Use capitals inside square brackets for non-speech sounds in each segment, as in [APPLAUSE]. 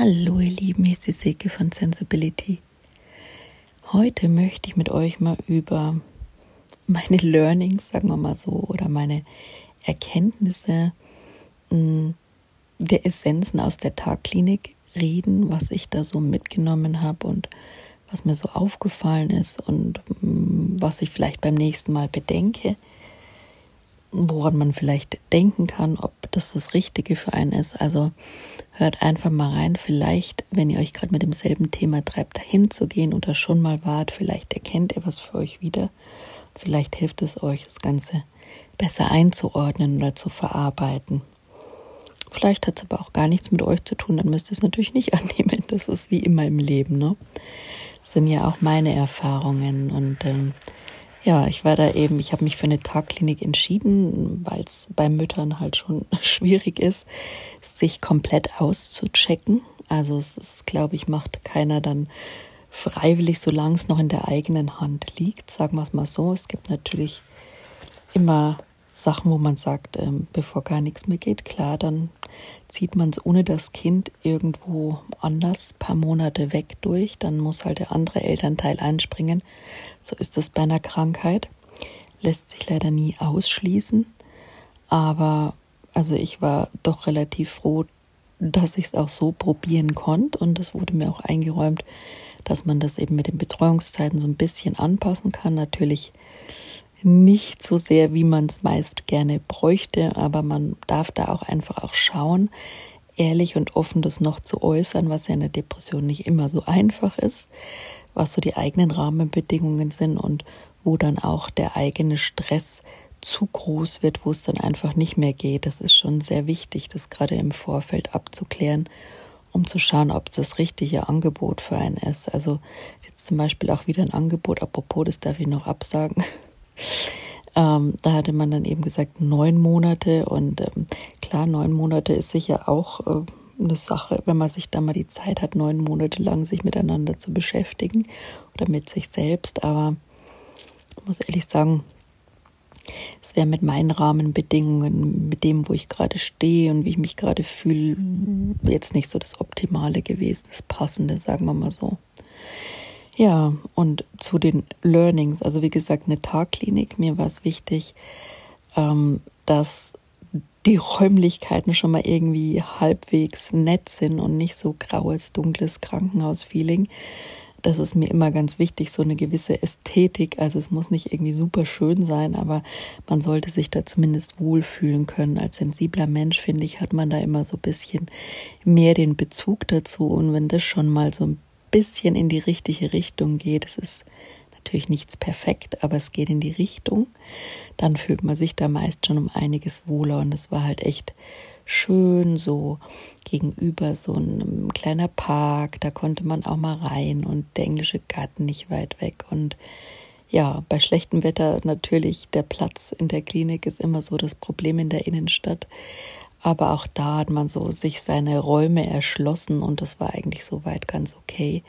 Hallo ihr Lieben, hier ist die Silke von Sensibility. Heute möchte ich mit euch mal über meine Learnings, sagen wir mal so, oder meine Erkenntnisse hm, der Essenzen aus der Tagklinik reden, was ich da so mitgenommen habe und was mir so aufgefallen ist und hm, was ich vielleicht beim nächsten Mal bedenke, woran man vielleicht denken kann, ob das das Richtige für einen ist. Also hört einfach mal rein. Vielleicht, wenn ihr euch gerade mit demselben Thema treibt, dahin zu gehen oder schon mal wart, vielleicht erkennt ihr was für euch wieder. Vielleicht hilft es euch, das Ganze besser einzuordnen oder zu verarbeiten. Vielleicht hat es aber auch gar nichts mit euch zu tun, dann müsst ihr es natürlich nicht [LAUGHS] annehmen. Das ist wie immer im Leben. Ne? Das sind ja auch meine Erfahrungen und ähm, ja, ich war da eben, ich habe mich für eine Tagklinik entschieden, weil es bei Müttern halt schon [LAUGHS] schwierig ist, sich komplett auszuchecken. Also es ist, glaube ich, macht keiner dann freiwillig, solange es noch in der eigenen Hand liegt, sagen wir es mal so. Es gibt natürlich immer Sachen, wo man sagt, ähm, bevor gar nichts mehr geht, klar, dann zieht man es ohne das Kind irgendwo anders paar Monate weg durch. Dann muss halt der andere Elternteil einspringen. So ist es bei einer Krankheit. Lässt sich leider nie ausschließen. Aber also ich war doch relativ froh, dass ich es auch so probieren konnte. Und es wurde mir auch eingeräumt, dass man das eben mit den Betreuungszeiten so ein bisschen anpassen kann. Natürlich nicht so sehr, wie man es meist gerne bräuchte, aber man darf da auch einfach auch schauen, ehrlich und offen das noch zu äußern, was ja in der Depression nicht immer so einfach ist, was so die eigenen Rahmenbedingungen sind und wo dann auch der eigene Stress zu groß wird, wo es dann einfach nicht mehr geht. Das ist schon sehr wichtig, das gerade im Vorfeld abzuklären, um zu schauen, ob das richtige Angebot für einen ist. Also jetzt zum Beispiel auch wieder ein Angebot, apropos, das darf ich noch absagen. Ähm, da hatte man dann eben gesagt neun Monate und ähm, klar, neun Monate ist sicher auch äh, eine Sache, wenn man sich da mal die Zeit hat, neun Monate lang sich miteinander zu beschäftigen oder mit sich selbst. Aber ich muss ehrlich sagen, es wäre mit meinen Rahmenbedingungen, mit dem, wo ich gerade stehe und wie ich mich gerade fühle, jetzt nicht so das Optimale gewesen, das Passende, sagen wir mal so. Ja, und zu den Learnings, also wie gesagt, eine Tagklinik, mir war es wichtig, ähm, dass die Räumlichkeiten schon mal irgendwie halbwegs nett sind und nicht so graues, dunkles Krankenhaus-Feeling. Das ist mir immer ganz wichtig, so eine gewisse Ästhetik. Also es muss nicht irgendwie super schön sein, aber man sollte sich da zumindest wohlfühlen können. Als sensibler Mensch, finde ich, hat man da immer so ein bisschen mehr den Bezug dazu. Und wenn das schon mal so ein bisschen in die richtige Richtung geht, es ist natürlich nichts perfekt, aber es geht in die Richtung, dann fühlt man sich da meist schon um einiges wohler und es war halt echt schön so gegenüber so ein kleiner Park, da konnte man auch mal rein und der englische Garten nicht weit weg. Und ja, bei schlechtem Wetter natürlich der Platz in der Klinik ist immer so das Problem in der Innenstadt. Aber auch da hat man so sich seine Räume erschlossen und das war eigentlich soweit ganz okay.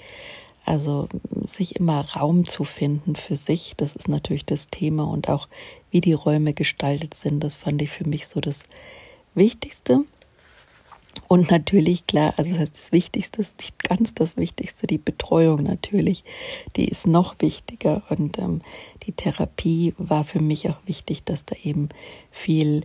Also sich immer Raum zu finden für sich, das ist natürlich das Thema und auch wie die Räume gestaltet sind, das fand ich für mich so das Wichtigste. Und natürlich, klar, also das heißt, das Wichtigste ist nicht ganz das Wichtigste, die Betreuung natürlich, die ist noch wichtiger. Und ähm, die Therapie war für mich auch wichtig, dass da eben viel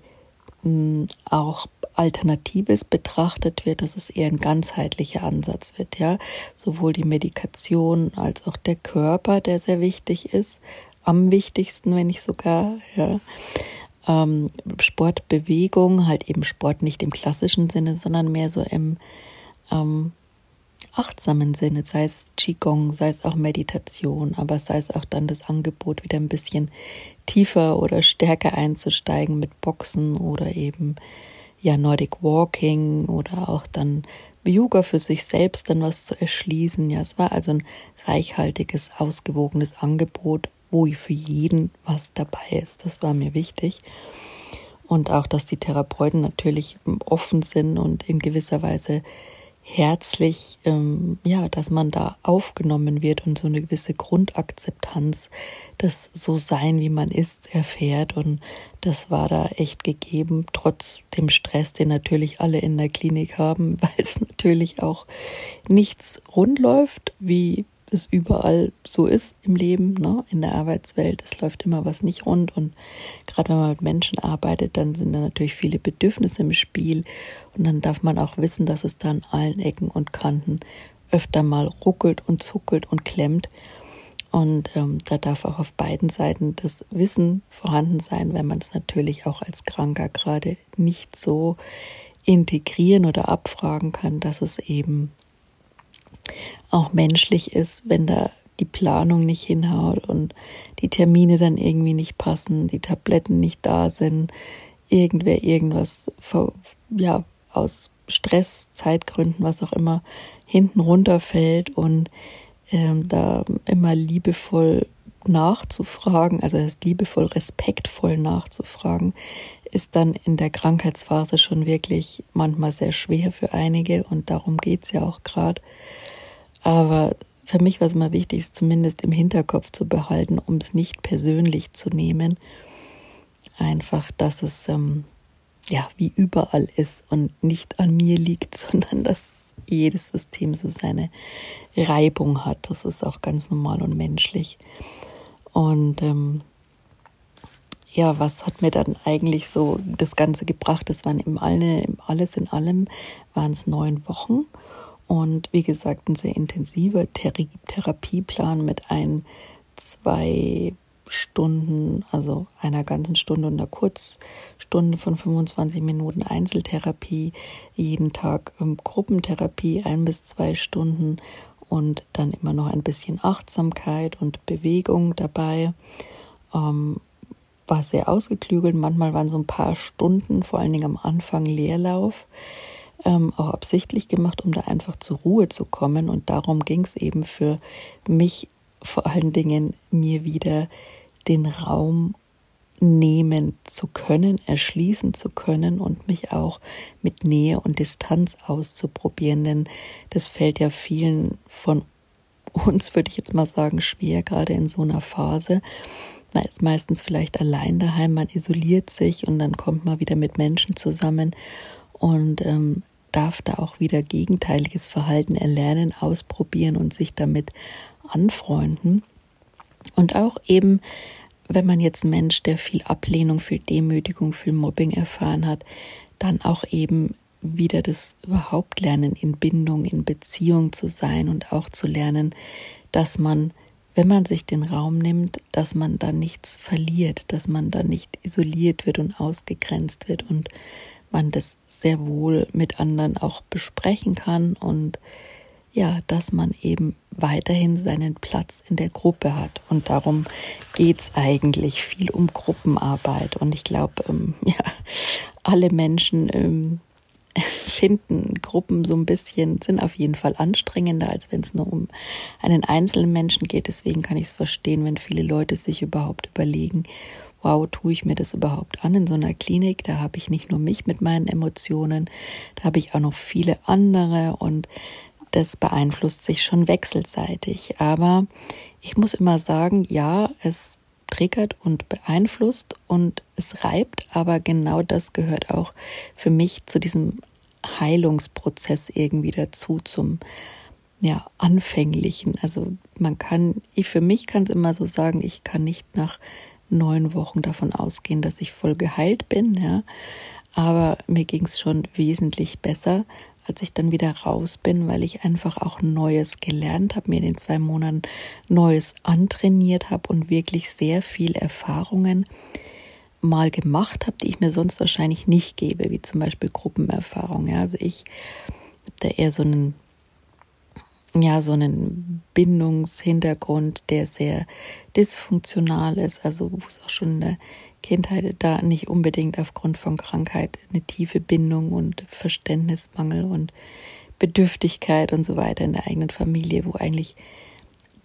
auch Alternatives betrachtet wird, dass es eher ein ganzheitlicher Ansatz wird, ja. Sowohl die Medikation als auch der Körper, der sehr wichtig ist, am wichtigsten, wenn nicht sogar, ja. Ähm, Sport, Bewegung, halt eben Sport nicht im klassischen Sinne, sondern mehr so im ähm, achtsamen Sinne, sei es Qigong, sei es auch Meditation, aber sei es auch dann das Angebot, wieder ein bisschen tiefer oder stärker einzusteigen mit Boxen oder eben ja Nordic Walking oder auch dann Yoga für sich selbst dann was zu erschließen. Ja, es war also ein reichhaltiges, ausgewogenes Angebot, wo für jeden was dabei ist. Das war mir wichtig. Und auch, dass die Therapeuten natürlich offen sind und in gewisser Weise herzlich, ähm, ja, dass man da aufgenommen wird und so eine gewisse Grundakzeptanz, das so sein, wie man ist, erfährt. Und das war da echt gegeben, trotz dem Stress, den natürlich alle in der Klinik haben, [LAUGHS] weil es natürlich auch nichts rund läuft, wie es überall so ist im Leben, ne? in der Arbeitswelt. Es läuft immer was nicht rund und gerade wenn man mit Menschen arbeitet, dann sind da natürlich viele Bedürfnisse im Spiel und dann darf man auch wissen, dass es da an allen Ecken und Kanten öfter mal ruckelt und zuckelt und klemmt. Und ähm, da darf auch auf beiden Seiten das Wissen vorhanden sein, wenn man es natürlich auch als Kranker gerade nicht so integrieren oder abfragen kann, dass es eben auch menschlich ist, wenn da die Planung nicht hinhaut und die Termine dann irgendwie nicht passen, die Tabletten nicht da sind, irgendwer irgendwas ja, aus Stress, Zeitgründen, was auch immer, hinten runterfällt und ähm, da immer liebevoll nachzufragen, also das liebevoll, respektvoll nachzufragen, ist dann in der Krankheitsphase schon wirklich manchmal sehr schwer für einige und darum geht es ja auch gerade. Aber für mich war es immer wichtig, es zumindest im Hinterkopf zu behalten, um es nicht persönlich zu nehmen. Einfach, dass es ähm, ja wie überall ist und nicht an mir liegt, [LAUGHS] sondern dass jedes System so seine Reibung hat. Das ist auch ganz normal und menschlich. Und ähm, ja, was hat mir dann eigentlich so das Ganze gebracht? Das waren im alle, alles in allem waren es neun Wochen und wie gesagt, ein sehr intensiver Therapieplan mit ein, zwei Stunden, also einer ganzen Stunde und einer Kurzstunde von 25 Minuten Einzeltherapie, jeden Tag ähm, Gruppentherapie, ein bis zwei Stunden und dann immer noch ein bisschen Achtsamkeit und Bewegung dabei. Ähm, war sehr ausgeklügelt, manchmal waren so ein paar Stunden, vor allen Dingen am Anfang Leerlauf ähm, auch absichtlich gemacht, um da einfach zur Ruhe zu kommen. Und darum ging es eben für mich vor allen Dingen, mir wieder den Raum nehmen zu können, erschließen zu können und mich auch mit Nähe und Distanz auszuprobieren. Denn das fällt ja vielen von uns, würde ich jetzt mal sagen, schwer, gerade in so einer Phase. Man ist meistens vielleicht allein daheim, man isoliert sich und dann kommt man wieder mit Menschen zusammen. Und ähm, darf da auch wieder gegenteiliges Verhalten erlernen, ausprobieren und sich damit anfreunden. Und auch eben, wenn man jetzt ein Mensch, der viel Ablehnung, viel Demütigung, viel Mobbing erfahren hat, dann auch eben wieder das überhaupt lernen, in Bindung, in Beziehung zu sein und auch zu lernen, dass man, wenn man sich den Raum nimmt, dass man da nichts verliert, dass man da nicht isoliert wird und ausgegrenzt wird und man das sehr wohl mit anderen auch besprechen kann und ja, dass man eben weiterhin seinen Platz in der Gruppe hat. Und darum geht es eigentlich viel um Gruppenarbeit. Und ich glaube, ähm, [LAUGHS] ja, alle Menschen ähm, [LAUGHS] finden Gruppen so ein bisschen, sind auf jeden Fall anstrengender, als wenn es nur um einen einzelnen Menschen geht. Deswegen kann ich es verstehen, wenn viele Leute sich überhaupt überlegen, wow, tue ich mir das überhaupt an in so einer Klinik? Da habe ich nicht nur mich mit meinen Emotionen, da habe ich auch noch viele andere und das beeinflusst sich schon wechselseitig. Aber ich muss immer sagen, ja, es triggert und beeinflusst und es reibt, aber genau das gehört auch für mich zu diesem Heilungsprozess irgendwie dazu, zum ja, anfänglichen. Also man kann, ich für mich kann es immer so sagen, ich kann nicht nach neun Wochen davon ausgehen, dass ich voll geheilt bin, ja. Aber mir ging es schon wesentlich besser, als ich dann wieder raus bin, weil ich einfach auch Neues gelernt habe, mir in den zwei Monaten Neues antrainiert habe und wirklich sehr viel Erfahrungen mal gemacht habe, die ich mir sonst wahrscheinlich nicht gebe, wie zum Beispiel Gruppenerfahrung. Ja. Also ich habe da eher so einen ja, so einen Bindungshintergrund, der sehr dysfunktional ist, also wo es auch schon in der Kindheit da nicht unbedingt aufgrund von Krankheit eine tiefe Bindung und Verständnismangel und Bedürftigkeit und so weiter in der eigenen Familie, wo eigentlich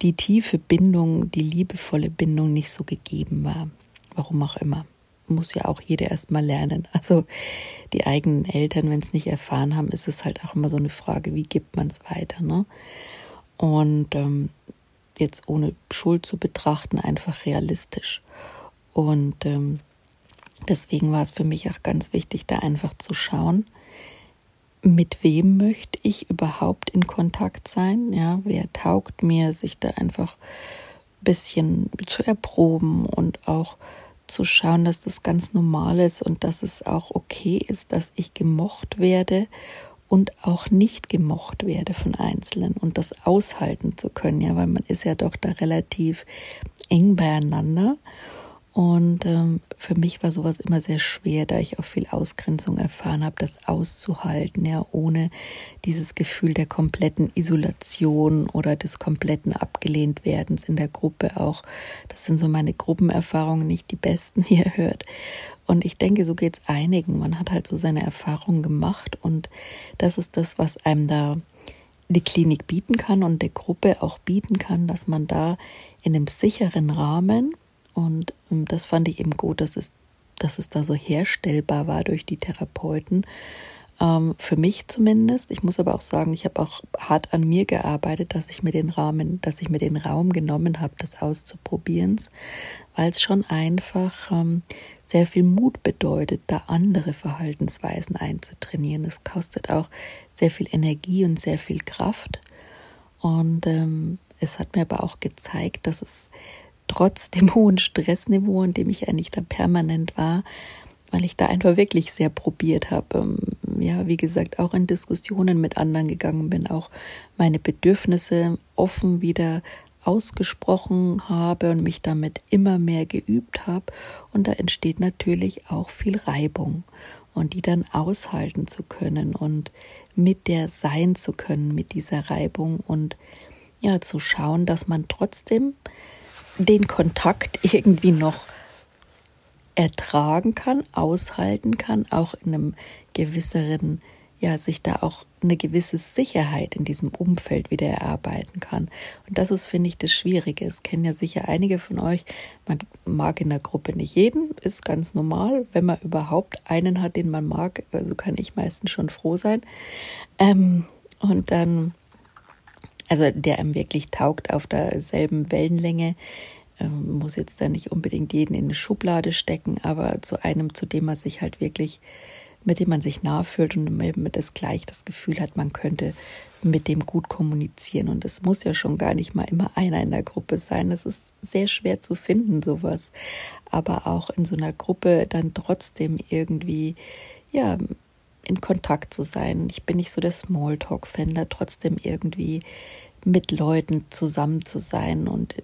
die tiefe Bindung, die liebevolle Bindung nicht so gegeben war. Warum auch immer. Muss ja auch jeder erstmal lernen. Also die eigenen Eltern, wenn es nicht erfahren haben, ist es halt auch immer so eine Frage, wie gibt man es weiter. Ne? Und ähm, jetzt ohne Schuld zu betrachten, einfach realistisch. Und ähm, deswegen war es für mich auch ganz wichtig, da einfach zu schauen, mit wem möchte ich überhaupt in Kontakt sein? Ja, wer taugt mir, sich da einfach ein bisschen zu erproben und auch zu schauen, dass das ganz normal ist und dass es auch okay ist, dass ich gemocht werde und auch nicht gemocht werde von Einzelnen und das aushalten zu können, ja, weil man ist ja doch da relativ eng beieinander und ähm, für mich war sowas immer sehr schwer, da ich auch viel Ausgrenzung erfahren habe, das auszuhalten, ja, ohne dieses Gefühl der kompletten Isolation oder des kompletten Abgelehntwerdens in der Gruppe auch. Das sind so meine Gruppenerfahrungen, nicht die besten, [LAUGHS] wie ihr hört. Und ich denke, so geht es einigen. Man hat halt so seine Erfahrungen gemacht und das ist das, was einem da die Klinik bieten kann und der Gruppe auch bieten kann, dass man da in einem sicheren Rahmen und ähm, das fand ich eben gut, dass es, dass es da so herstellbar war durch die Therapeuten. Ähm, für mich zumindest. Ich muss aber auch sagen, ich habe auch hart an mir gearbeitet, dass ich mir den Rahmen, dass ich mir den Raum genommen habe, das auszuprobieren, weil es schon einfach ähm, sehr viel Mut bedeutet, da andere Verhaltensweisen einzutrainieren. Es kostet auch sehr viel Energie und sehr viel Kraft. Und ähm, es hat mir aber auch gezeigt, dass es trotz dem [LAUGHS] hohen Stressniveau, in dem ich eigentlich da permanent war, weil ich da einfach wirklich sehr probiert habe. Ähm, ja, wie gesagt, auch in Diskussionen mit anderen gegangen bin, auch meine Bedürfnisse offen wieder ausgesprochen habe und mich damit immer mehr geübt habe. Und da entsteht natürlich auch viel Reibung und die dann aushalten zu können und mit der sein zu können, mit dieser Reibung und ja, zu schauen, dass man trotzdem den Kontakt irgendwie noch ertragen kann, aushalten kann, auch in einem gewisseren, ja, sich da auch eine gewisse Sicherheit in diesem Umfeld wieder erarbeiten kann. Und das ist, finde ich, das Schwierige. Es kennen ja sicher einige von euch. Man mag in der Gruppe nicht jeden, ist ganz normal. Wenn man überhaupt einen hat, den man mag, also kann ich meistens schon froh sein. Ähm, und dann also der einem wirklich taugt auf derselben Wellenlänge. Ähm, muss jetzt da nicht unbedingt jeden in eine Schublade stecken, aber zu einem, zu dem man sich halt wirklich, mit dem man sich nah fühlt und mit das gleich das Gefühl hat, man könnte mit dem gut kommunizieren. Und es muss ja schon gar nicht mal immer einer in der Gruppe sein. Es ist sehr schwer zu finden, sowas. Aber auch in so einer Gruppe dann trotzdem irgendwie, ja, in Kontakt zu sein. Ich bin nicht so der Smalltalk-Fan, da trotzdem irgendwie mit Leuten zusammen zu sein und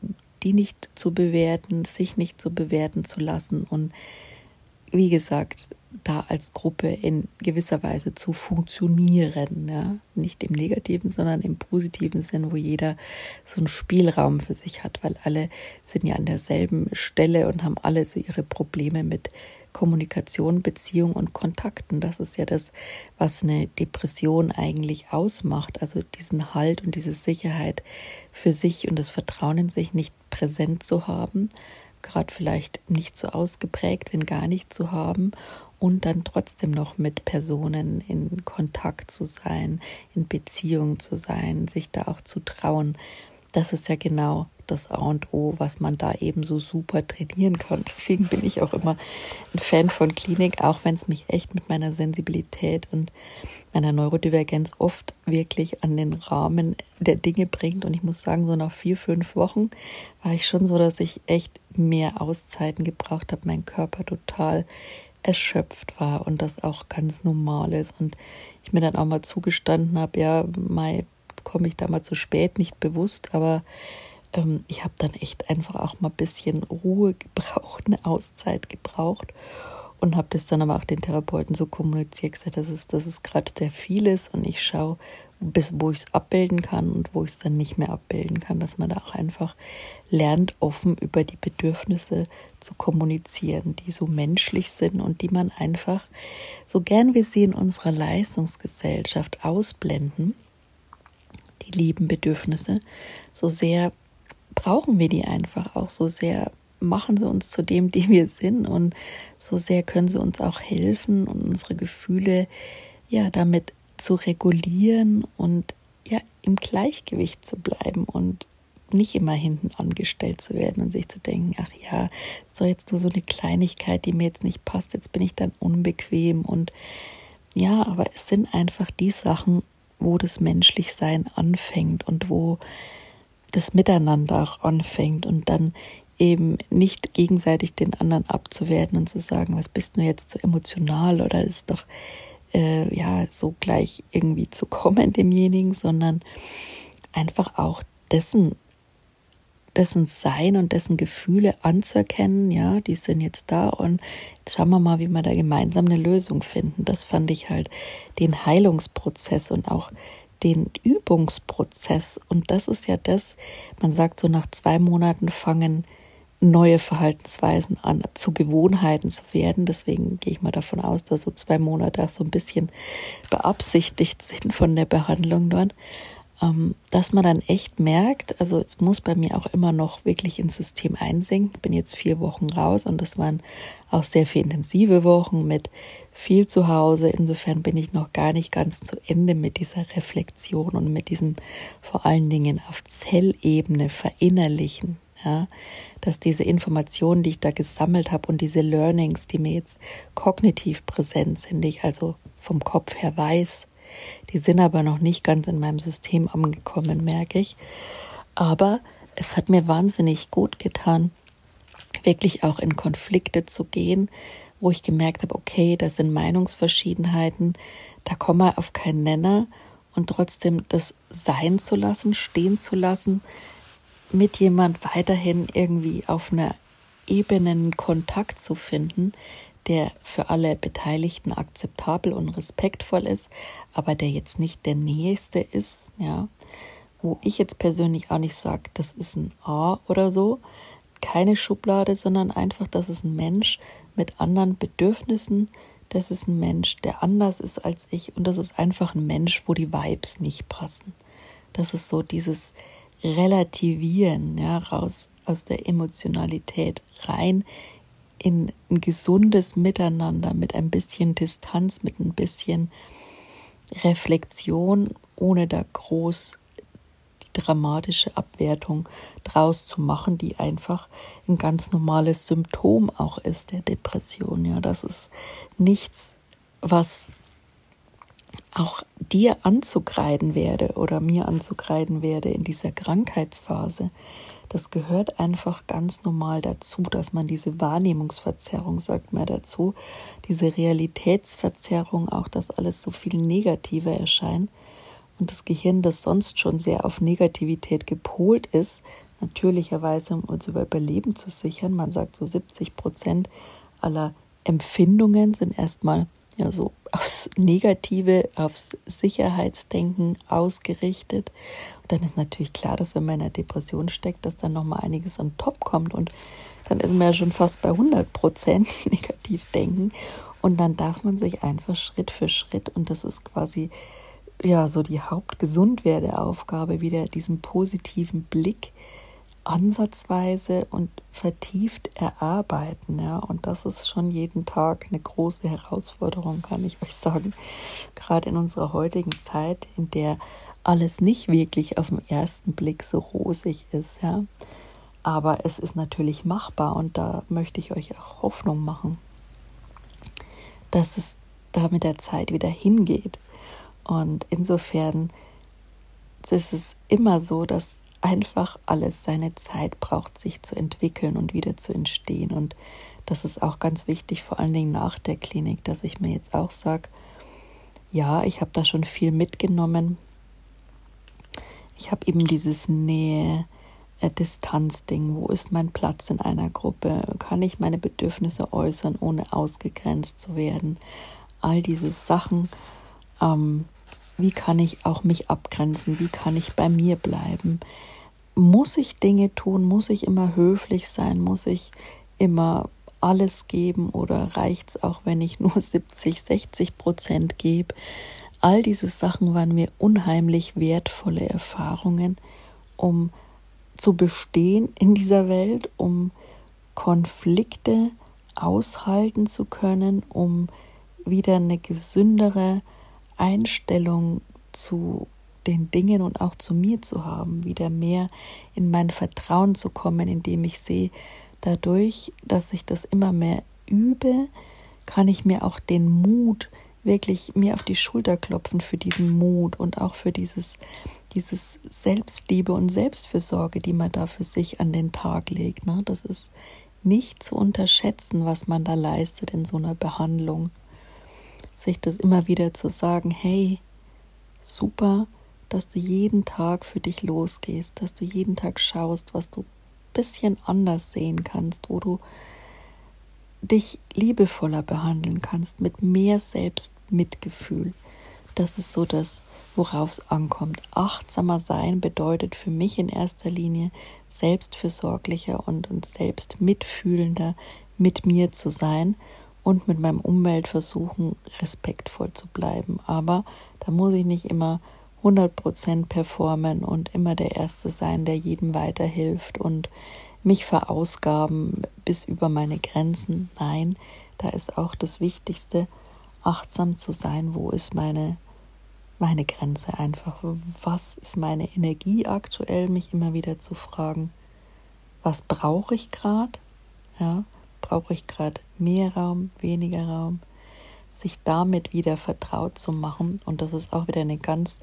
die nicht zu bewerten, sich nicht zu bewerten zu lassen und wie gesagt, da als Gruppe in gewisser Weise zu funktionieren. Ja? Nicht im negativen, sondern im positiven Sinn, wo jeder so einen Spielraum für sich hat, weil alle sind ja an derselben Stelle und haben alle so ihre Probleme mit Kommunikation, Beziehung und Kontakten. Das ist ja das, was eine Depression eigentlich ausmacht. Also diesen Halt und diese Sicherheit für sich und das Vertrauen in sich nicht präsent zu haben, gerade vielleicht nicht so ausgeprägt, wenn gar nicht zu haben und dann trotzdem noch mit Personen in Kontakt zu sein, in Beziehung zu sein, sich da auch zu trauen. Das ist ja genau das A und O, was man da eben so super trainieren kann. Deswegen bin ich auch immer ein Fan von Klinik, auch wenn es mich echt mit meiner Sensibilität und meiner Neurodivergenz oft wirklich an den Rahmen der Dinge bringt. Und ich muss sagen, so nach vier, fünf Wochen war ich schon so, dass ich echt mehr Auszeiten gebraucht habe, mein Körper total erschöpft war und das auch ganz normal ist. Und ich mir dann auch mal zugestanden habe, ja, Mai, komme ich da mal zu spät, nicht bewusst, aber ähm, ich habe dann echt einfach auch mal ein bisschen Ruhe gebraucht, eine Auszeit gebraucht und habe das dann aber auch den Therapeuten so kommuniziert, gesagt, dass es, dass es gerade sehr viel ist und ich schaue, bis wo ich es abbilden kann und wo ich es dann nicht mehr abbilden kann, dass man da auch einfach lernt, offen über die Bedürfnisse zu kommunizieren, die so menschlich sind und die man einfach, so gern wir sie in unserer Leistungsgesellschaft ausblenden, die lieben Bedürfnisse, so sehr brauchen wir die einfach auch. So sehr machen sie uns zu dem, [LAUGHS] die wir sind. Und so sehr können sie uns auch helfen und unsere Gefühle ja damit zu regulieren und ja im Gleichgewicht zu bleiben und nicht immer hinten angestellt zu werden und sich zu denken, ach ja, doch jetzt nur so eine Kleinigkeit, die mir jetzt nicht passt, jetzt bin ich dann unbequem. Und ja, aber es sind einfach die Sachen, wo das Menschlichsein anfängt und wo das Miteinander auch anfängt und dann eben nicht gegenseitig den anderen abzuwerten und zu sagen, was bist du jetzt so emotional oder ist doch äh, ja so gleich irgendwie zu kommen [LAUGHS] demjenigen, sondern einfach auch dessen dessen Sein und dessen Gefühle anzuerkennen, ja, die sind jetzt da und jetzt schauen wir mal, wie wir da gemeinsam eine Lösung finden. Das fand ich halt den Heilungsprozess und auch den Übungsprozess. Und das ist ja das, man sagt so nach zwei Monaten fangen neue Verhaltensweisen an, zu Gewohnheiten zu werden. Deswegen gehe ich mal davon aus, dass so zwei Monate auch so ein bisschen beabsichtigt sind von der Behandlung dort. Ähm, dass man dann echt merkt, also es muss bei mir auch immer noch wirklich ins System einsinken. Ich bin jetzt vier Wochen raus und das waren auch sehr viel intensive Wochen mit viel zu Hause. Insofern bin ich noch gar nicht ganz zu Ende mit dieser Reflexion und mit diesem vor allen Dingen auf Zellebene verinnerlichen. Ja, dass diese Informationen, die ich da gesammelt habe und diese Learnings, die mir jetzt kognitiv präsent sind, die ich also vom Kopf her weiß, die sind aber noch nicht ganz in meinem System angekommen, merke ich. Aber es hat mir wahnsinnig gut getan, wirklich auch in Konflikte zu gehen, wo ich gemerkt habe, okay, das sind Meinungsverschiedenheiten, da kommen wir auf keinen Nenner und trotzdem das sein zu lassen, stehen zu lassen, mit jemand weiterhin irgendwie auf einer Ebene Kontakt zu finden, der für alle Beteiligten akzeptabel und respektvoll ist, aber der jetzt nicht der Nächste ist, ja, wo ich jetzt persönlich auch nicht sage, das ist ein A oder so, keine Schublade, sondern einfach, das ist ein Mensch mit anderen Bedürfnissen, das ist ein Mensch, der anders ist als ich und das ist einfach ein Mensch, wo die Vibes nicht passen. Das ist so dieses Relativieren, ja, raus aus der Emotionalität rein in ein gesundes Miteinander mit ein bisschen Distanz, mit ein bisschen Reflexion, ohne da groß die dramatische Abwertung draus zu machen, die einfach ein ganz normales Symptom auch ist der Depression. Ja, das ist nichts, was auch dir anzukreiden werde oder mir anzukreiden werde in dieser Krankheitsphase. Das gehört einfach ganz normal dazu, dass man diese Wahrnehmungsverzerrung, sagt man dazu, diese Realitätsverzerrung, auch dass alles so viel negativer erscheint. Und das Gehirn, das sonst schon sehr auf Negativität gepolt ist, natürlicherweise, um uns über Überleben zu sichern, man sagt so 70 Prozent aller Empfindungen sind erstmal ja so aufs Negative, aufs Sicherheitsdenken ausgerichtet. Und dann ist natürlich klar, dass wenn man in einer Depression steckt, dass dann nochmal einiges an top kommt und dann ist man ja schon fast bei 100 Prozent [LAUGHS] negativ denken und dann darf man sich einfach Schritt für Schritt und das ist quasi ja so die Hauptgesundwerdeaufgabe wieder diesen positiven Blick ansatzweise und vertieft erarbeiten. Ja? Und das ist schon jeden Tag eine große Herausforderung, kann ich euch sagen. Gerade in unserer heutigen Zeit, in der alles nicht wirklich auf den ersten Blick so rosig ist. Ja? Aber es ist natürlich machbar und da möchte ich euch auch Hoffnung machen, dass es da mit der Zeit wieder hingeht. Und insofern ist es immer so, dass einfach alles seine Zeit braucht, sich zu entwickeln und wieder zu entstehen. Und das ist auch ganz wichtig, vor allen Dingen nach der Klinik, dass ich mir jetzt auch sage, ja, ich habe da schon viel mitgenommen. Ich habe eben dieses Nähe, äh. Wo ist mein Platz in einer Gruppe? Kann ich meine Bedürfnisse äußern, ohne ausgegrenzt zu werden? All diese Sachen. Ähm, wie kann ich auch mich abgrenzen? Wie kann ich bei mir bleiben? muss ich Dinge tun? Muss ich immer höflich sein? Muss ich immer alles geben oder reicht es auch, wenn ich nur [LAUGHS] 70, 60 Prozent gebe? All diese Sachen waren mir unheimlich wertvolle Erfahrungen, um zu bestehen in dieser Welt, um Konflikte aushalten zu können, um wieder eine gesündere Einstellung zu den Dingen und auch zu mir zu haben, wieder mehr in mein Vertrauen zu kommen, indem ich sehe, dadurch, dass ich das immer mehr übe, kann ich mir auch den Mut wirklich mir auf die Schulter klopfen für diesen Mut und auch für dieses, dieses Selbstliebe und Selbstfürsorge, die man da für sich an den Tag legt. Ne? Das ist nicht zu unterschätzen, was man da leistet in so einer Behandlung. Sich das immer wieder zu sagen, hey, super, dass du jeden Tag für dich losgehst, dass du jeden Tag schaust, was du ein bisschen anders sehen kannst, wo du dich liebevoller behandeln kannst, mit mehr Selbstmitgefühl. Das ist so das, worauf es ankommt. Achtsamer sein bedeutet für mich in erster Linie selbstfürsorglicher und, und selbstmitfühlender mit mir zu sein und mit meinem Umwelt versuchen, respektvoll zu bleiben. Aber da muss ich nicht immer 100% performen und immer der Erste sein, der jedem weiterhilft und mich verausgaben bis über meine Grenzen. Nein, da ist auch das Wichtigste, achtsam zu sein, wo ist meine, meine Grenze einfach, was ist meine Energie aktuell, mich immer wieder zu fragen, was brauche ich gerade, ja, brauche ich gerade mehr Raum, weniger Raum, sich damit wieder vertraut zu machen und das ist auch wieder eine ganz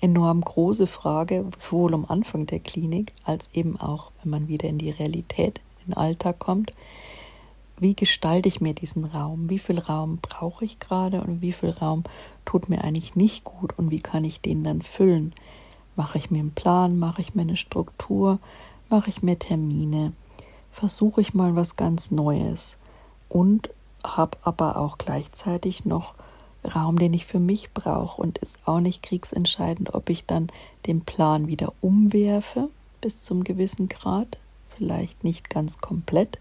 enorm große Frage, sowohl am Anfang der Klinik als eben auch, wenn man wieder in die Realität, in den Alltag kommt. Wie gestalte ich mir diesen Raum? Wie viel Raum brauche ich gerade und wie viel Raum tut mir eigentlich nicht gut und wie kann ich den dann füllen? Mache ich mir einen Plan, mache ich mir eine Struktur, mache ich mir Termine, versuche ich mal was ganz Neues und habe aber auch gleichzeitig noch Raum, den ich für mich brauche und ist auch nicht kriegsentscheidend, ob ich dann den Plan wieder umwerfe bis zum gewissen Grad, vielleicht nicht ganz komplett,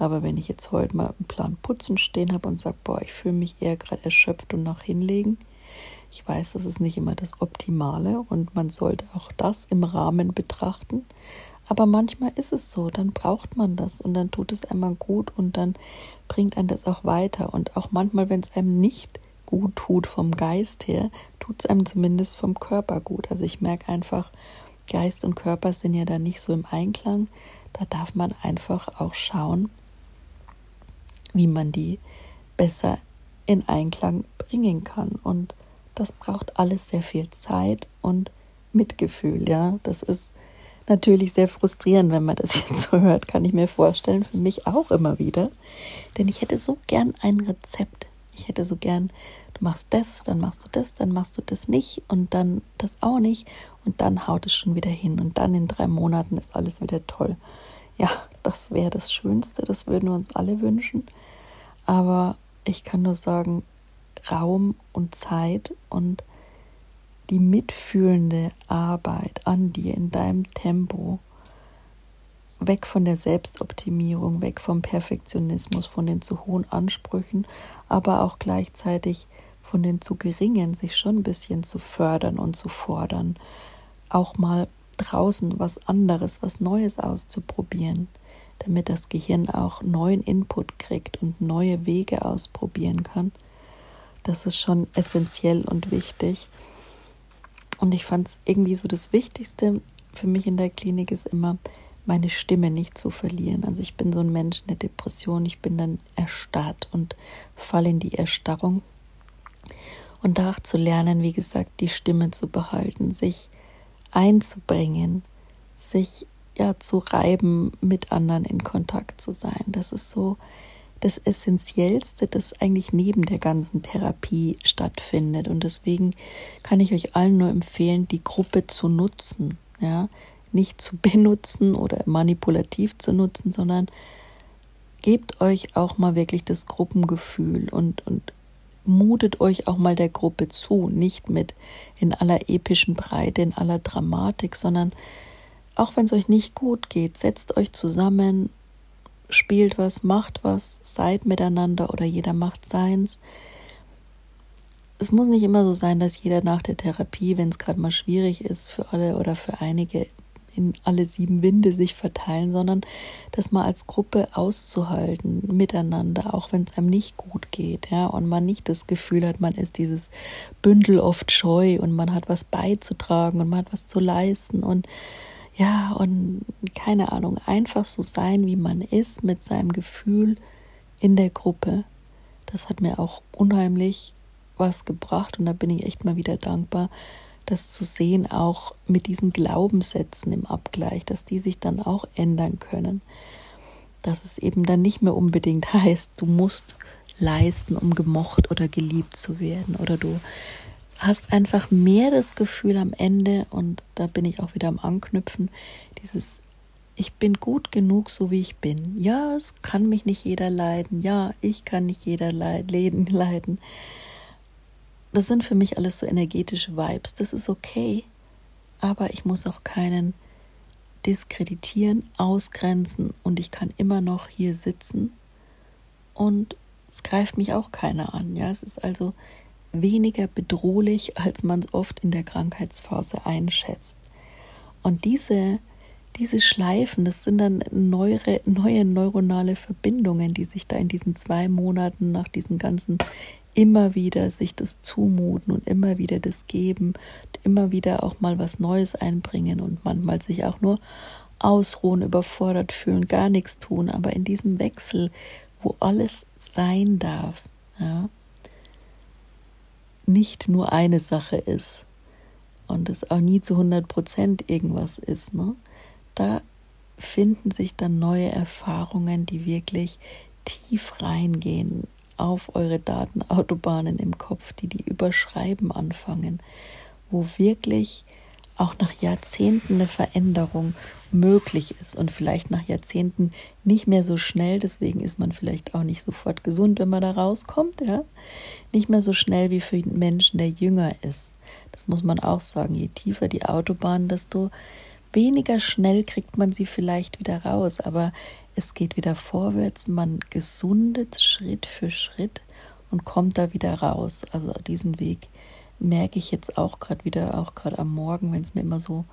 aber wenn ich jetzt heute mal einen Plan putzen stehen habe und sage, boah, ich fühle mich eher gerade erschöpft und noch hinlegen, ich weiß, das ist nicht immer das Optimale und man sollte auch das im Rahmen betrachten. Aber manchmal ist es so, dann braucht man das und dann tut es einmal gut und dann bringt einen das auch weiter. Und auch manchmal, wenn es einem nicht gut tut vom Geist her, tut es einem zumindest vom Körper gut. Also ich merke einfach, Geist und Körper sind ja da nicht so im Einklang. Da darf man einfach auch schauen, wie man die besser in Einklang bringen kann. Und das braucht alles sehr viel Zeit und Mitgefühl. Ja, das ist natürlich sehr frustrierend, wenn man das [LAUGHS] jetzt so hört, kann ich mir vorstellen. Für mich auch immer wieder. Denn ich hätte so gern ein Rezept, ich hätte so gern, du machst das, dann machst du das, dann machst du das nicht und dann das auch nicht und dann haut es schon wieder hin und dann in drei Monaten ist alles wieder toll. Ja, das wäre das Schönste, das würden wir uns alle wünschen. Aber ich kann nur sagen, Raum und Zeit und die mitfühlende Arbeit an dir in deinem Tempo weg von der Selbstoptimierung, weg vom Perfektionismus, von den zu hohen Ansprüchen, aber auch gleichzeitig von den zu geringen, sich schon ein bisschen zu fördern und zu fordern, auch mal draußen was anderes, was Neues auszuprobieren, damit das Gehirn auch neuen Input kriegt und neue Wege ausprobieren kann. Das ist schon essentiell und wichtig. Und ich fand es irgendwie so das Wichtigste für mich in der Klinik ist immer, meine Stimme nicht zu verlieren. Also ich bin so ein Mensch in der Depression, ich bin dann erstarrt und falle in die Erstarrung. Und da auch zu lernen, wie gesagt, die Stimme zu behalten, sich einzubringen, sich ja zu reiben, mit anderen in Kontakt zu sein. Das ist so das Essentiellste, das eigentlich neben der ganzen Therapie stattfindet. Und deswegen kann ich euch allen nur empfehlen, die Gruppe zu nutzen. Ja, nicht zu [LAUGHS] benutzen oder manipulativ zu nutzen, sondern gebt euch auch mal wirklich das Gruppengefühl und, und mutet euch auch mal der Gruppe zu, nicht mit in aller epischen Breite, in aller Dramatik, sondern auch wenn es euch nicht gut geht, setzt euch zusammen, spielt was, macht was, seid miteinander oder jeder macht seins. Es muss nicht immer so sein, dass jeder nach der Therapie, wenn es gerade mal schwierig ist für alle oder für einige, in alle sieben Winde sich verteilen, sondern das mal als Gruppe auszuhalten, miteinander, auch wenn es einem nicht gut geht, ja, und man nicht das Gefühl hat, man ist dieses Bündel oft scheu und man hat was beizutragen und man hat was zu leisten und ja, und keine Ahnung, einfach so sein, wie man ist, mit seinem Gefühl in der Gruppe. Das hat mir auch unheimlich was gebracht und da bin ich echt mal wieder dankbar, das zu sehen, auch mit diesen Glaubenssätzen im Abgleich, dass die sich dann auch ändern können. Dass es eben dann nicht mehr unbedingt [LAUGHS] heißt, du musst leisten, um gemocht oder geliebt zu werden. Oder du hast einfach mehr das Gefühl am Ende, und da bin ich auch wieder am Anknüpfen, dieses ich bin gut genug, so wie ich bin. Ja, es kann mich nicht jeder leiden. Ja, ich kann nicht jeder [LAUGHS] leiden das sind für mich alles so energetische Vibes. Das ist okay, aber ich muss auch keinen diskreditieren, ausgrenzen und ich kann immer noch hier sitzen und es greift mich auch keiner an. Ja, es ist also weniger bedrohlich, als man es oft in der Krankheitsphase einschätzt. Und diese, diese Schleifen, das sind dann neue, neue neuronale Verbindungen, die sich da in diesen zwei Monaten nach diesen ganzen immer wieder sich das zumuten und immer wieder das geben, immer wieder auch mal was Neues einbringen und manchmal sich auch nur ausruhen, überfordert fühlen, gar nichts tun, aber in diesem Wechsel, wo alles sein darf, ja, nicht nur eine Sache ist und es auch nie zu 100 Prozent irgendwas ist, ne, da finden sich dann neue Erfahrungen, die wirklich tief reingehen, auf eure Datenautobahnen im Kopf, die die überschreiben anfangen, wo wirklich auch nach Jahrzehnten eine Veränderung möglich ist und vielleicht nach Jahrzehnten nicht mehr so schnell, deswegen ist man vielleicht auch nicht sofort gesund, wenn man da rauskommt, ja, nicht mehr so schnell wie für einen Menschen, der jünger ist. Das muss man auch sagen, je tiefer die Autobahn, desto weniger schnell kriegt man sie vielleicht wieder raus, aber es geht wieder vorwärts, man gesundet Schritt für Schritt und kommt da wieder raus. Also diesen Weg merke ich jetzt auch gerade wieder, auch gerade am Morgen, wenn es mir immer so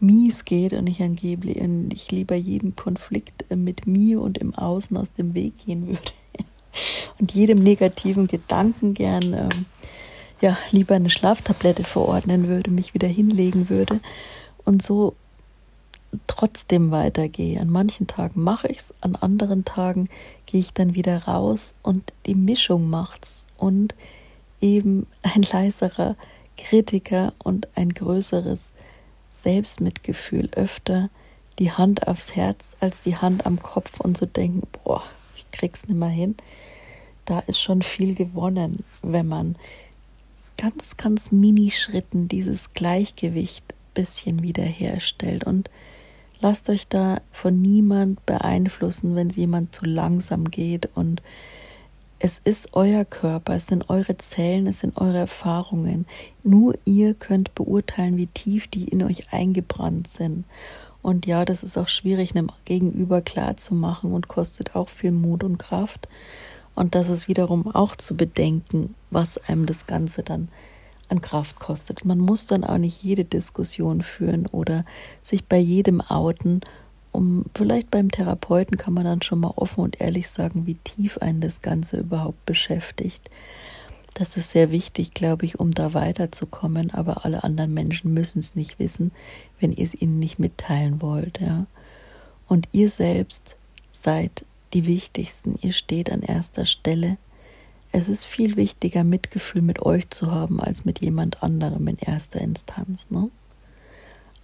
mies geht und ich angeblich und ich lieber jeden Konflikt mit mir und im Außen aus dem Weg gehen würde [LAUGHS] und jedem negativen Gedanken gern ähm, ja lieber eine Schlaftablette verordnen würde, mich wieder hinlegen würde und so trotzdem weitergehe. An manchen Tagen mache ich es, an anderen Tagen gehe ich dann wieder raus und die Mischung macht's und eben ein leiserer Kritiker und ein größeres Selbstmitgefühl öfter die Hand aufs Herz als die Hand am Kopf und zu denken, boah, ich krieg's nicht mehr hin. Da ist schon viel gewonnen, wenn man ganz, ganz Minischritten dieses Gleichgewicht bisschen wiederherstellt und Lasst euch da von niemand beeinflussen, wenn jemand zu langsam geht und es ist euer Körper, es sind eure Zellen, es sind eure Erfahrungen. Nur ihr könnt beurteilen, wie tief die in euch eingebrannt sind. Und ja, das ist auch schwierig, einem Gegenüber klar zu machen und kostet auch viel Mut und Kraft. Und das ist wiederum auch zu bedenken, was einem das Ganze dann an Kraft kostet. Man muss dann auch nicht jede Diskussion führen oder sich bei jedem outen. Um, vielleicht beim Therapeuten kann man dann schon mal offen und ehrlich sagen, wie tief einen das Ganze überhaupt beschäftigt. Das ist sehr wichtig, glaube ich, um da weiterzukommen. Aber alle anderen Menschen müssen es nicht wissen, wenn ihr es ihnen nicht mitteilen wollt. Ja. Und ihr selbst seid die Wichtigsten. Ihr steht an erster Stelle. Es ist viel wichtiger, Mitgefühl mit euch zu haben, als mit jemand anderem in erster Instanz. Ne?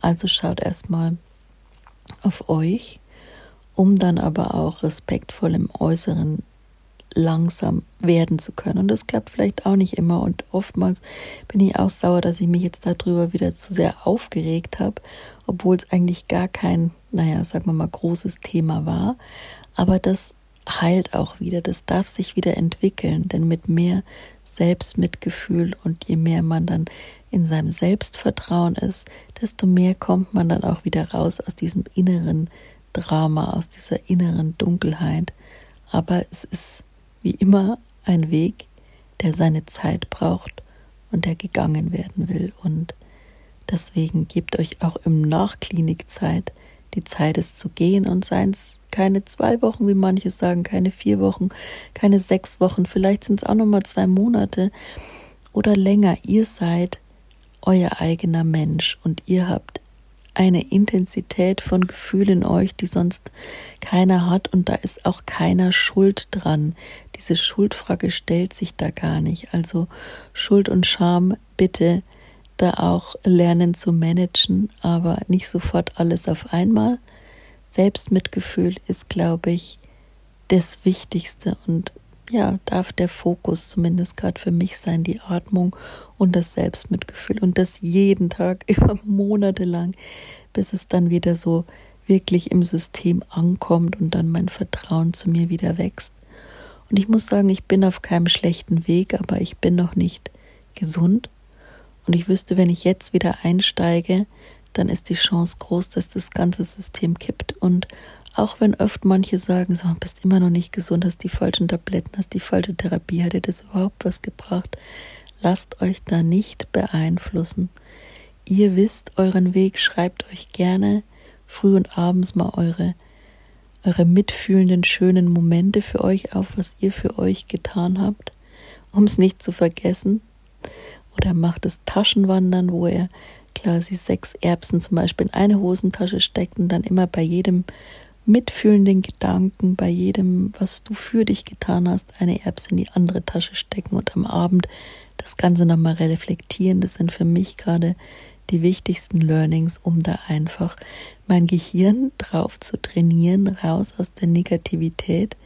Also schaut erstmal auf euch, um dann aber auch respektvoll im Äußeren langsam werden zu können. Und das klappt vielleicht auch nicht immer. Und oftmals bin ich auch sauer, dass ich mich jetzt darüber wieder zu sehr aufgeregt habe, obwohl es eigentlich gar kein, naja, sagen wir mal, großes Thema war. Aber das heilt auch wieder, das darf sich wieder entwickeln, denn mit mehr Selbstmitgefühl und je mehr man dann in seinem Selbstvertrauen ist, desto mehr kommt man dann auch wieder raus aus diesem inneren Drama, aus dieser inneren Dunkelheit. Aber es ist wie immer ein Weg, der seine Zeit braucht und der gegangen werden will. Und Deswegen gebt euch auch im Nachklinikzeit die Zeit, es zu gehen und seien es keine zwei Wochen, wie manche sagen, keine vier Wochen, keine sechs Wochen, vielleicht sind es auch nochmal zwei Monate oder länger. Ihr seid euer eigener Mensch und ihr habt eine Intensität von Gefühl in euch, die sonst keiner hat und da ist auch keiner schuld dran. Diese Schuldfrage stellt sich da gar nicht. Also Schuld und Scham bitte da auch lernen zu managen, aber nicht sofort alles auf einmal. Selbstmitgefühl ist, glaube ich, das Wichtigste und ja, darf der Fokus zumindest gerade für mich sein, die Atmung und das Selbstmitgefühl und das jeden Tag [LAUGHS] über Monate lang, bis es dann wieder so wirklich im System ankommt und dann mein Vertrauen zu mir wieder wächst. Und ich muss sagen, ich bin auf keinem schlechten Weg, aber ich bin noch nicht gesund. Und ich wüsste, wenn ich jetzt wieder einsteige, dann ist die Chance groß, dass das ganze System kippt und auch wenn oft manche sagen, so, bist immer noch nicht gesund, hast die falschen Tabletten, hast die falsche Therapie, hat dir das überhaupt was gebracht? Lasst euch da nicht beeinflussen. Ihr wisst euren Weg, schreibt euch gerne früh und abends mal eure, eure mitfühlenden, schönen Momente für euch auf, was ihr für euch getan habt, um es nicht zu vergessen. Oder macht es Taschenwandern, wo ihr quasi sechs Erbsen zum Beispiel in eine Hosentasche steckt und dann immer bei jedem mitfühlenden Gedanken bei jedem, was du für dich getan hast, eine Erbse in die andere Tasche stecken und am Abend das Ganze nochmal reflektieren. Das sind für mich gerade die wichtigsten Learnings, um da einfach mein Gehirn drauf zu trainieren, raus aus der Negativität,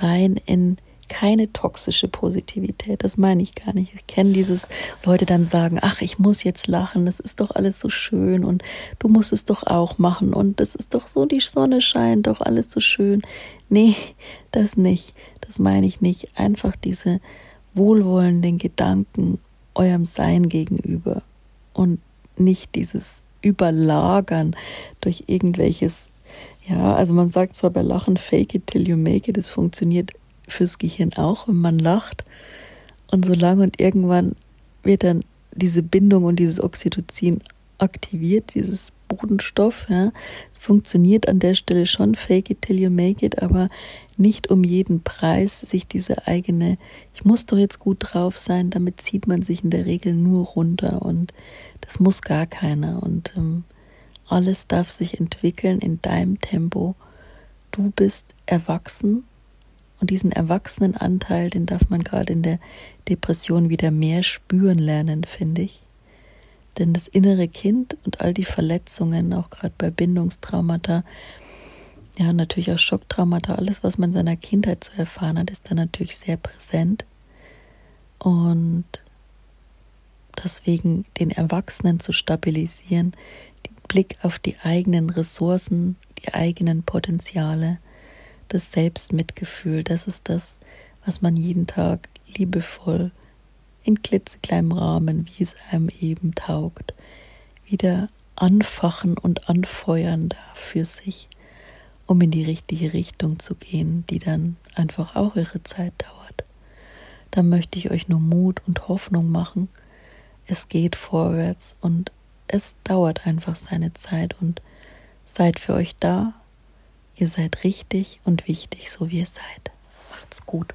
rein in keine toxische Positivität, das meine ich gar nicht. Ich kenne dieses Leute dann sagen, ach, ich muss jetzt lachen, das ist doch alles so schön und du musst es doch auch machen und das ist doch so, die Sonne scheint doch alles so schön. Nee, das nicht, das meine ich nicht. Einfach diese wohlwollenden Gedanken eurem Sein gegenüber und nicht dieses Überlagern durch irgendwelches ja, also man sagt zwar bei Lachen, fake it till you make it, es funktioniert fürs Gehirn auch, wenn man lacht. Und so lange und irgendwann wird dann diese Bindung und dieses Oxytocin aktiviert, dieses Bodenstoff. Ja. Es funktioniert an der Stelle schon, fake it till you make it, aber nicht um jeden Preis sich diese eigene, ich muss doch jetzt gut drauf sein, damit zieht man sich in der Regel nur runter und das muss gar keiner. Und ähm, alles darf sich entwickeln in deinem Tempo. Du bist erwachsen und diesen Erwachsenenanteil, den darf man gerade in der Depression wieder mehr spüren lernen, finde ich. Denn das innere Kind und all die Verletzungen, auch gerade bei Bindungstraumata, ja, natürlich auch Schocktraumata, alles, was man in seiner Kindheit zu erfahren hat, ist dann natürlich sehr präsent. Und deswegen den Erwachsenen zu stabilisieren, den Blick auf die eigenen Ressourcen, die eigenen Potenziale, das Selbstmitgefühl, das ist das, was man jeden Tag liebevoll in klitzekleinem Rahmen, wie es einem eben taugt, wieder anfachen und anfeuern darf für sich, um in die richtige Richtung zu gehen, die dann einfach auch ihre Zeit dauert. Da möchte ich euch nur Mut und Hoffnung machen. Es geht vorwärts und es dauert einfach seine Zeit und seid für euch da, Ihr seid richtig und wichtig, so wie ihr seid. Macht's gut.